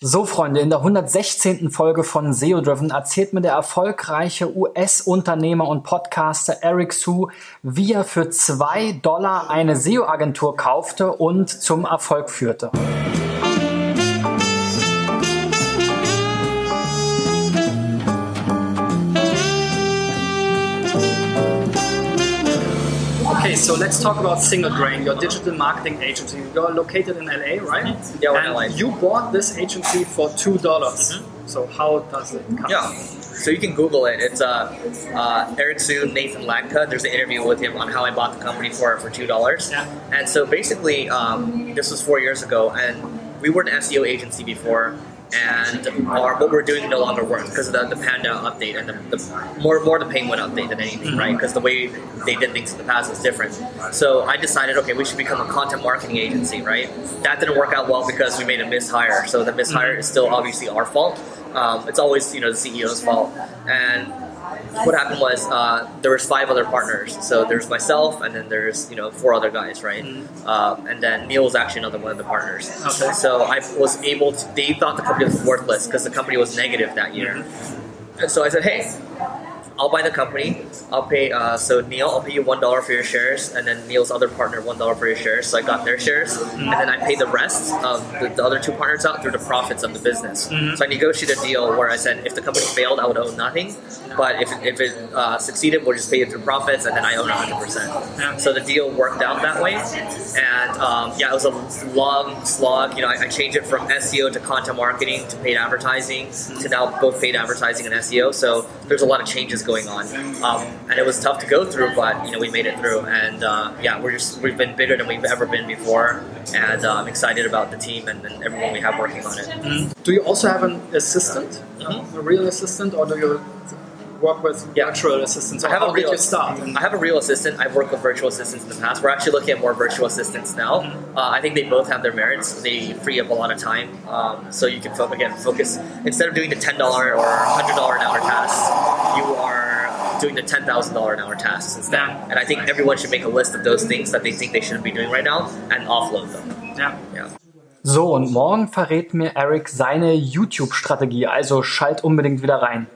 So, Freunde, in der 116. Folge von SEO Driven erzählt mir der erfolgreiche US-Unternehmer und Podcaster Eric Su, wie er für zwei Dollar eine SEO-Agentur kaufte und zum Erfolg führte. So let's talk about Single Grain, your digital marketing agency. You're located in LA, right? Mm-hmm. Yeah, we're and LA. You bought this agency for two dollars. So how does it come? Mm-hmm. Yeah. So you can Google it. It's uh, uh, Eric Siu, Nathan Latka. There's an interview with him on how I bought the company for for two dollars. Yeah. And so basically, um, this was four years ago, and we were an SEO agency before, and our, what we're doing no longer works because of the, the Panda update and the, the more more the Penguin update than anything, right? Because the way they did things in the past was different. So I decided, okay, we should become a content marketing agency, right? That didn't work out well because we made a mishire. So the mishire is still obviously our fault. Um, it's always you know the CEO's fault. And what happened was uh, there was five other partners. So there's myself, and then there's you know four other guys, right? Um, and then Neil was actually another one of the partners. Okay. So I was able to. They thought the company was worthless because the company was negative that year. And so I said, hey. I'll buy the company. I'll pay. Uh, so Neil, I'll pay you one dollar for your shares, and then Neil's other partner one dollar for your shares. So I got their shares, and then I paid the rest of the, the other two partners out through the profits of the business. So I negotiated a deal where I said if the company failed, I would own nothing, but if, if it uh, succeeded, we'll just pay it through profits, and then I own 100. Yeah. percent So the deal worked out that way, and um, yeah, it was a long slog. You know, I, I changed it from SEO to content marketing to paid advertising to now both paid advertising and SEO. So there's a lot of changes going on, um, and it was tough to go through, but you know we made it through, and uh, yeah, we're just we've been bigger than we've ever been before, and uh, I'm excited about the team and, and everyone we have working on it. Do you also have an assistant, a real assistant, or do you work with Yeah. virtual assistants? Or I have how a real you start? I have a real assistant. I've worked with virtual assistants in the past. We're actually looking at more virtual assistants now. Uh, I think they both have their merits. They free up a lot of time, um, so you can fo- again focus instead of doing the ten dollar or hundred dollar an hour tasks, you are doing the ten thousand dollar an hour tasks instead. Yeah. And I think everyone should make a list of those things that they think they shouldn't be doing right now and offload them. Ja. Yeah. So, und morgen verrät mir Eric seine YouTube-Strategie, also schalt unbedingt wieder rein.